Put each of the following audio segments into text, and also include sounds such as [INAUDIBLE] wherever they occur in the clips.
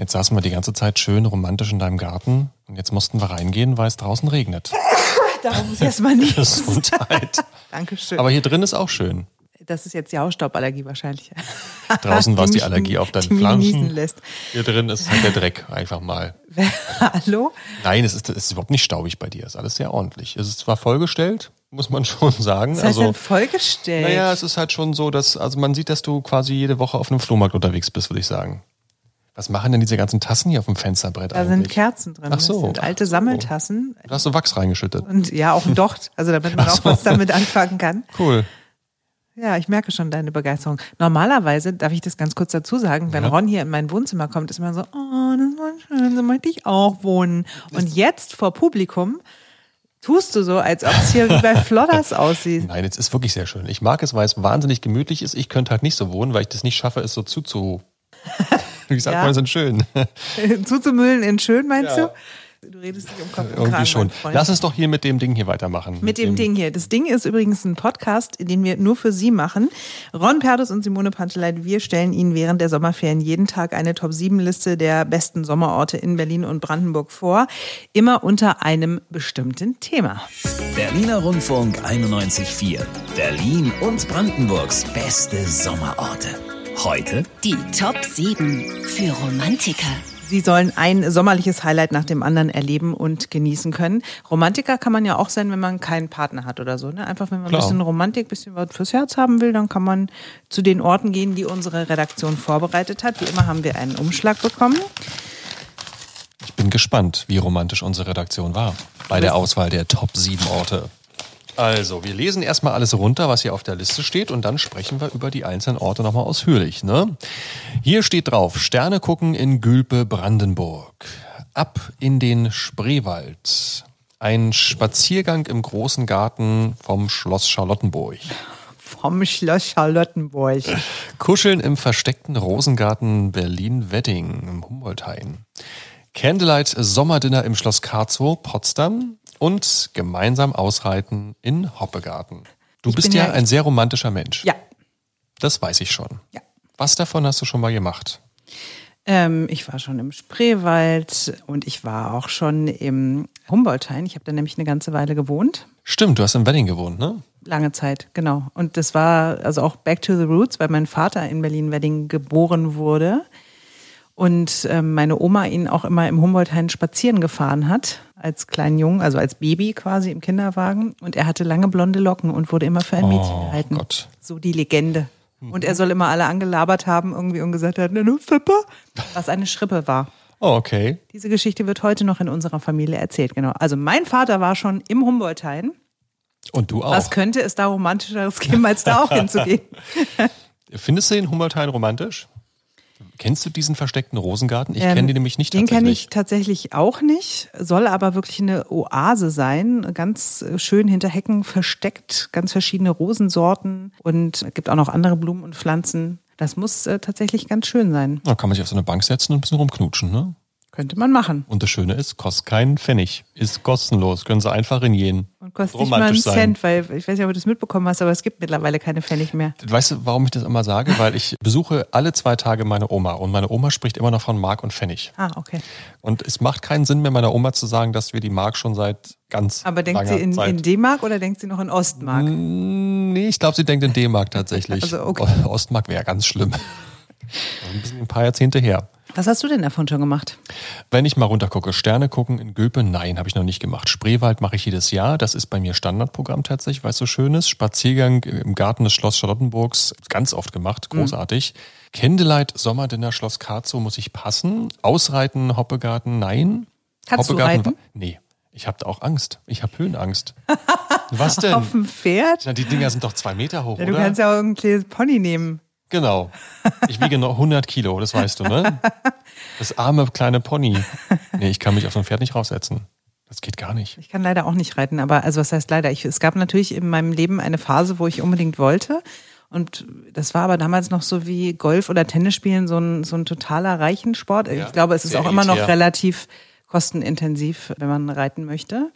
Jetzt saßen wir die ganze Zeit schön romantisch in deinem Garten und jetzt mussten wir reingehen, weil es draußen regnet. [LAUGHS] Darum muss ich erstmal nicht. Gesundheit. [LAUGHS] Dankeschön. Aber hier drin ist auch schön. das ist jetzt die Hausstauballergie wahrscheinlich. [LAUGHS] Draußen war es die Allergie auf deinen Pflanzen. lässt. Hier drin ist halt der Dreck einfach mal. Hallo? Nein, es ist, es ist überhaupt nicht staubig bei dir. Es ist alles sehr ordentlich. Es ist zwar vollgestellt, muss man schon sagen. Das heißt also, dann vollgestellt. naja, es ist halt schon so, dass, also man sieht, dass du quasi jede Woche auf einem Flohmarkt unterwegs bist, würde ich sagen. Was machen denn diese ganzen Tassen hier auf dem Fensterbrett da sind eigentlich? Kerzen drin. Ach so. Das sind alte so. Sammeltassen. Da hast du Wachs reingeschüttet. Und ja, auch ein Docht. Also damit man Ach auch so. was damit anfangen kann. Cool. Ja, ich merke schon deine Begeisterung. Normalerweise, darf ich das ganz kurz dazu sagen, wenn Ja. Ron hier in mein Wohnzimmer kommt, ist man so, oh, das war schön, so möchte ich auch wohnen. Und jetzt vor Publikum tust du so, als ob es hier wie bei [LAUGHS] Flodders aussieht. Nein, es ist wirklich sehr schön. Ich mag es, weil es wahnsinnig gemütlich ist. Ich könnte halt nicht so wohnen, weil ich das nicht schaffe, es so zuzu. Wie sagt Ja. man, es sind schön. [LAUGHS] Zuzumüllen in schön, meinst Ja. du? Du redest dich um Kopf und Irgendwie Kragen, schon. Lass uns doch hier mit dem Ding hier weitermachen. Mit dem Ding hier. Das Ding ist übrigens ein Podcast, den wir nur für Sie machen. Ron Perdus und Simone Panteleit, wir stellen Ihnen während der Sommerferien jeden Tag eine Top-7-Liste der besten Sommerorte in Berlin und Brandenburg vor. Immer unter einem bestimmten Thema. Berliner Rundfunk 91.4. Berlin und Brandenburgs beste Sommerorte. Heute Die Top 7 für Romantiker. Sie sollen ein sommerliches Highlight nach dem anderen erleben und genießen können. Romantiker kann man ja auch sein, wenn man keinen Partner hat oder so. Ne? Einfach, wenn man Klar. ein bisschen Romantik, ein bisschen was fürs Herz haben will, dann kann man zu den Orten gehen, die unsere Redaktion vorbereitet hat. Wie immer haben wir einen Umschlag bekommen. Ich bin gespannt, wie romantisch unsere Redaktion war bei der Auswahl der Top 7 Orte. Also, wir lesen erstmal alles runter, was hier auf der Liste steht, und dann sprechen wir über die einzelnen Orte nochmal ausführlich. Ne? Hier steht drauf: Sterne gucken in Gülpe, Brandenburg. Ab in den Spreewald. Ein Spaziergang im großen Garten vom Schloss Charlottenburg. Vom Schloss Charlottenburg. Kuscheln im versteckten Rosengarten Berlin-Wedding im Humboldthain. Candlelight Sommerdinner im Schloss Karzow, Potsdam und gemeinsam ausreiten in Hoppegarten. Du Ich bist ja ja- ein sehr romantischer Mensch. Ja. Das weiß ich schon. Ja. Was davon hast du schon mal gemacht? Ähm, ich war schon im Spreewald und ich war auch schon im Humboldthain. Ich habe da nämlich eine ganze Weile gewohnt. Stimmt, du hast im Wedding gewohnt, ne? Lange Zeit, genau. Und das war also auch Back to the Roots, weil mein Vater in Berlin-Wedding geboren wurde und ähm, meine Oma ihn auch immer im Humboldthain spazieren gefahren hat, als kleinen Jungen, also als Baby quasi im Kinderwagen. Und er hatte lange blonde Locken und wurde immer für ein Mädchen Oh gehalten. Gott. So die Legende. Und er soll immer alle angelabert haben irgendwie und gesagt hat, ne, Fippe, was eine Schrippe war. Oh, okay. Diese Geschichte wird heute noch in unserer Familie erzählt, genau. Also mein Vater war schon im Humboldthain. Und du auch. Was könnte es da romantischeres geben, als da auch [LAUGHS] hinzugehen? Findest du den Humboldthain romantisch? Kennst du diesen versteckten Rosengarten? Ich Ähm, kenne den nämlich nicht Den kenne ich tatsächlich auch nicht, soll aber wirklich eine Oase sein, ganz schön hinter Hecken versteckt, ganz verschiedene Rosensorten und es gibt auch noch andere Blumen und Pflanzen. Das muss äh, tatsächlich ganz schön sein. Da kann man sich auf so eine Bank setzen und ein bisschen rumknutschen, ne? Könnte man machen. Und das Schöne ist, kostet keinen Pfennig. Ist kostenlos. Können Sie einfach hingehen. Und kostet nicht mal einen sein. Cent, weil ich weiß nicht, ob du das mitbekommen hast, aber es gibt mittlerweile keine Pfennig mehr. Weißt du, warum ich das immer sage? Weil ich besuche alle zwei Tage meine Oma und meine Oma spricht immer noch von Mark und Pfennig. Ah, okay. Und es macht keinen Sinn mehr, meiner Oma zu sagen, dass wir die Mark schon seit ganz Aber denkt sie in, in D-Mark oder denkt sie noch in Ostmark? nee, ich glaube, sie denkt in D-Mark tatsächlich. Also, okay. Ostmark wäre ganz schlimm. [LAUGHS] Ein bisschen ein paar Jahrzehnte her. Was hast du denn davon schon gemacht? Wenn ich mal runtergucke, Sterne gucken in Gülpe, nein, habe ich noch nicht gemacht. Spreewald mache ich jedes Jahr. Das ist bei mir Standardprogramm tatsächlich, weil es so schön ist. Spaziergang im Garten des Schloss Charlottenburgs, ganz oft gemacht, großartig. Candlelight Sommerdinner Schloss Karzow muss ich passen. Ausreiten Hoppegarten, nein. Kannst du Hoppegarten, reiten? Nee, ich habe da auch Angst. Ich habe Höhenangst. Was [LAUGHS] denn? Auf dem Pferd? Na, die Dinger sind doch zwei Meter hoch, Ja, du oder? kannst ja auch ein kleines Pony nehmen. Genau. Ich wiege noch 100 Kilo, das weißt du, ne? [LAUGHS] Das arme kleine Pony. Nee, ich kann mich auf so ein Pferd nicht raussetzen. Das geht gar nicht. Ich kann leider auch nicht reiten, aber also was heißt leider? Ich, es gab natürlich in meinem Leben eine Phase, wo ich unbedingt wollte. Und das war aber damals noch so wie Golf oder Tennis spielen, so ein, so ein totaler Reichensport. Ja, ich glaube, es ist auch immer noch relativ kostenintensiv, wenn man reiten möchte.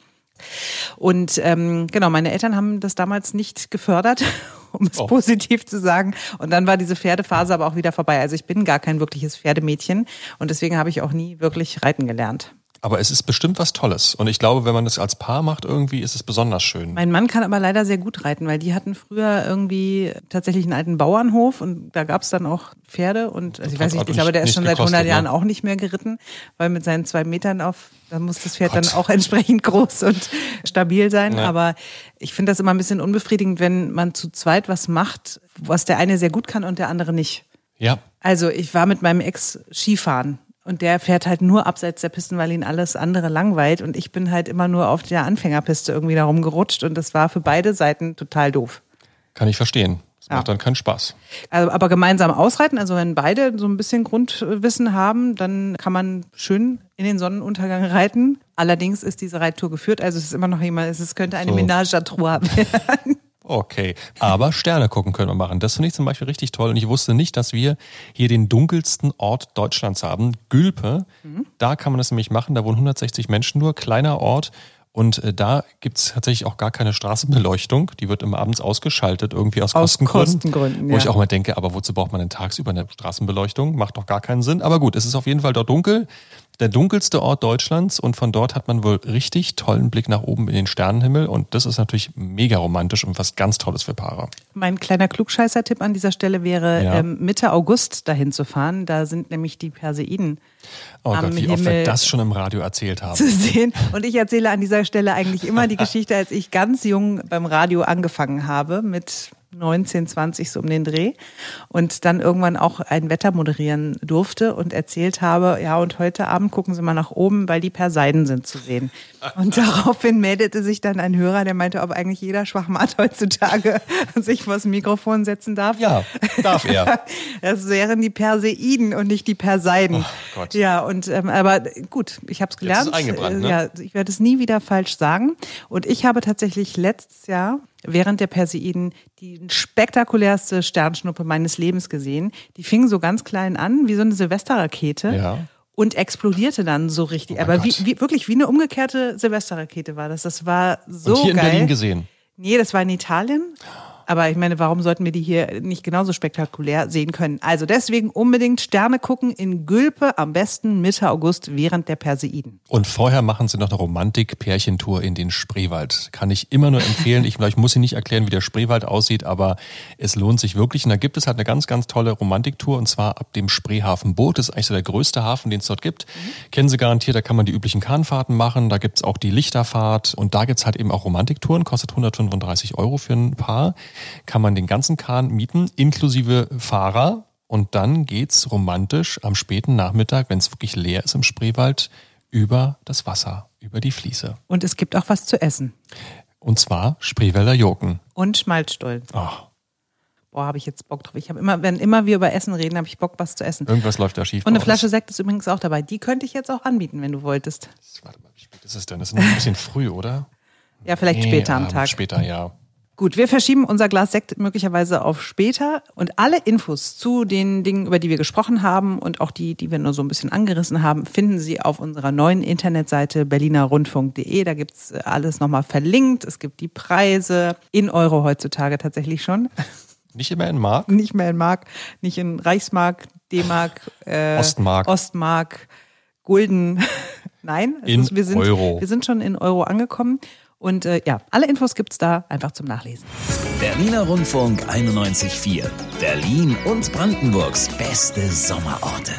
Und ähm, genau, meine Eltern haben das damals nicht gefördert, [LAUGHS] um es Oh. positiv zu sagen. Und dann war diese Pferdephase aber auch wieder vorbei. Also ich bin gar kein wirkliches Pferdemädchen und deswegen habe ich auch nie wirklich reiten gelernt. Aber es ist bestimmt was Tolles. Und ich glaube, wenn man das als Paar macht, irgendwie ist es besonders schön. Mein Mann kann aber leider sehr gut reiten, weil die hatten früher irgendwie tatsächlich einen alten Bauernhof und da gab es dann auch Pferde und also ich weiß nicht, ich glaube, der ist schon seit gekostet, 100 Jahren ne? auch nicht mehr geritten, weil mit seinen zwei Metern auf, da muss das Pferd Gott. dann auch [LAUGHS] entsprechend groß und stabil sein. Ja. Aber ich finde das immer ein bisschen unbefriedigend, wenn man zu zweit was macht, was der eine sehr gut kann und der andere nicht. Ja. Also ich war mit meinem Ex Skifahren und der fährt halt nur abseits der Pisten, weil ihn alles andere langweilt und ich bin halt immer nur auf der Anfängerpiste irgendwie da rumgerutscht und das war für beide Seiten total doof. Kann ich verstehen. Das Ja. macht dann keinen Spaß. Also, aber gemeinsam ausreiten, also wenn beide so ein bisschen Grundwissen haben, dann kann man schön in den Sonnenuntergang reiten. Allerdings ist diese Reittour geführt, also es ist immer noch jemand, es könnte eine So. Menage à trois [LAUGHS] werden. Okay, aber Sterne gucken können wir machen. Das finde ich zum Beispiel richtig toll. Und ich wusste nicht, dass wir hier den dunkelsten Ort Deutschlands haben, Gülpe. Da kann man das nämlich machen. Da wohnen 160 Menschen nur, kleiner Ort. Und äh, da gibt's tatsächlich auch gar keine Straßenbeleuchtung. Die wird immer abends ausgeschaltet, irgendwie aus, Aus Kostengründen. Kostengründen, Wo ja. ich auch mal denke, aber wozu braucht man denn tagsüber eine Straßenbeleuchtung? Macht doch gar keinen Sinn. Aber gut, es ist auf jeden Fall dort dunkel. Der dunkelste Ort Deutschlands und von dort hat man wohl richtig tollen Blick nach oben in den Sternenhimmel und das ist natürlich mega romantisch und was ganz Tolles für Paare. Mein kleiner Klugscheißer-Tipp an dieser Stelle wäre, Ja. ähm, Mitte August dahin zu fahren. Da sind nämlich die Perseiden Oh Am Gott, wie oft wir Himmel das schon im Radio erzählt haben. zu sehen. Und ich erzähle an dieser Stelle eigentlich immer die Geschichte, als ich ganz jung beim Radio angefangen habe mit 19, 20 so um den Dreh und dann irgendwann auch ein Wetter moderieren durfte und erzählt habe, ja und heute Abend gucken Sie mal nach oben, weil die Perseiden sind zu sehen. Und [LAUGHS] daraufhin meldete sich dann ein Hörer, der meinte, ob eigentlich jeder Schwachmat [LAUGHS] heutzutage sich vors Mikrofon setzen darf. Ja, darf er. [LAUGHS] Das wären die Perseiden und nicht die Perseiden. Oh Gott. Ja, und ähm, aber gut, ich habe es gelernt. ist eingebrannt, ne? Ja, ich werde es nie wieder falsch sagen. Und ich habe tatsächlich letztes Jahr während der Perseiden die spektakulärste Sternschnuppe meines Lebens gesehen. Die fing so ganz klein an, wie so eine Silvesterrakete. Ja. Und explodierte dann so richtig. mein Aber wie, wie, wirklich wie eine umgekehrte Silvesterrakete war das. Das war so und hier geil. in Berlin gesehen. Nee, das war in Italien. Aber ich meine, warum sollten wir die hier nicht genauso spektakulär sehen können? Also deswegen unbedingt Sterne gucken in Gülpe, am besten Mitte August während der Perseiden. Und vorher machen sie noch eine Romantik-Pärchentour in den Spreewald. Kann ich immer nur empfehlen. Ich, vielleicht muss ich nicht erklären, wie der Spreewald aussieht, aber es lohnt sich wirklich. Und da gibt es halt eine ganz, ganz tolle Romantiktour und zwar ab dem Spreehafen Boot. Das ist eigentlich so der größte Hafen, den es dort gibt. Kennen Sie garantiert, da kann man die üblichen Kahnfahrten machen. Da gibt's auch die Lichterfahrt und da gibt's halt eben auch Romantiktouren. Kostet 135 Euro für ein Paar. Kann man den ganzen Kahn mieten, inklusive Fahrer. Und dann geht's romantisch am späten Nachmittag, wenn es wirklich leer ist im Spreewald, über das Wasser, über die Fließe. Und es gibt auch was zu essen. Und zwar Spreewälder Joken. Und Schmalzstollen. Oh, Boah, habe ich jetzt Bock drauf. Ich habe immer, wenn immer wir über Essen reden, habe ich Bock, was zu essen. irgendwas läuft da schief. Und eine Flasche. Sekt ist übrigens auch dabei. Die könnte ich jetzt auch anbieten, wenn du wolltest. Warte mal, wie spät ist es denn? Das ist noch ein bisschen früh, oder? Ja, vielleicht Nee, später am Tag. Später, ja. Gut, wir verschieben unser Glas Sekt möglicherweise auf später und alle Infos zu den Dingen, über die wir gesprochen haben und auch die, die wir nur so ein bisschen angerissen haben, finden Sie auf unserer neuen Internetseite berlinerrundfunk.de. Da gibt's alles nochmal verlinkt. Es gibt die Preise in Euro heutzutage tatsächlich schon. [LAUGHS] Nicht immer in Mark. Nicht mehr in Mark, nicht in Reichsmark, D-Mark, [LAUGHS] äh, Ostmark. Ostmark, Gulden. [LAUGHS] Nein, In ist, wir, sind, Euro. wir sind schon in Euro angekommen. Und äh, ja, alle Infos gibt's da einfach zum Nachlesen. Berliner Rundfunk 91.4. Berlin und Brandenburgs beste Sommerorte.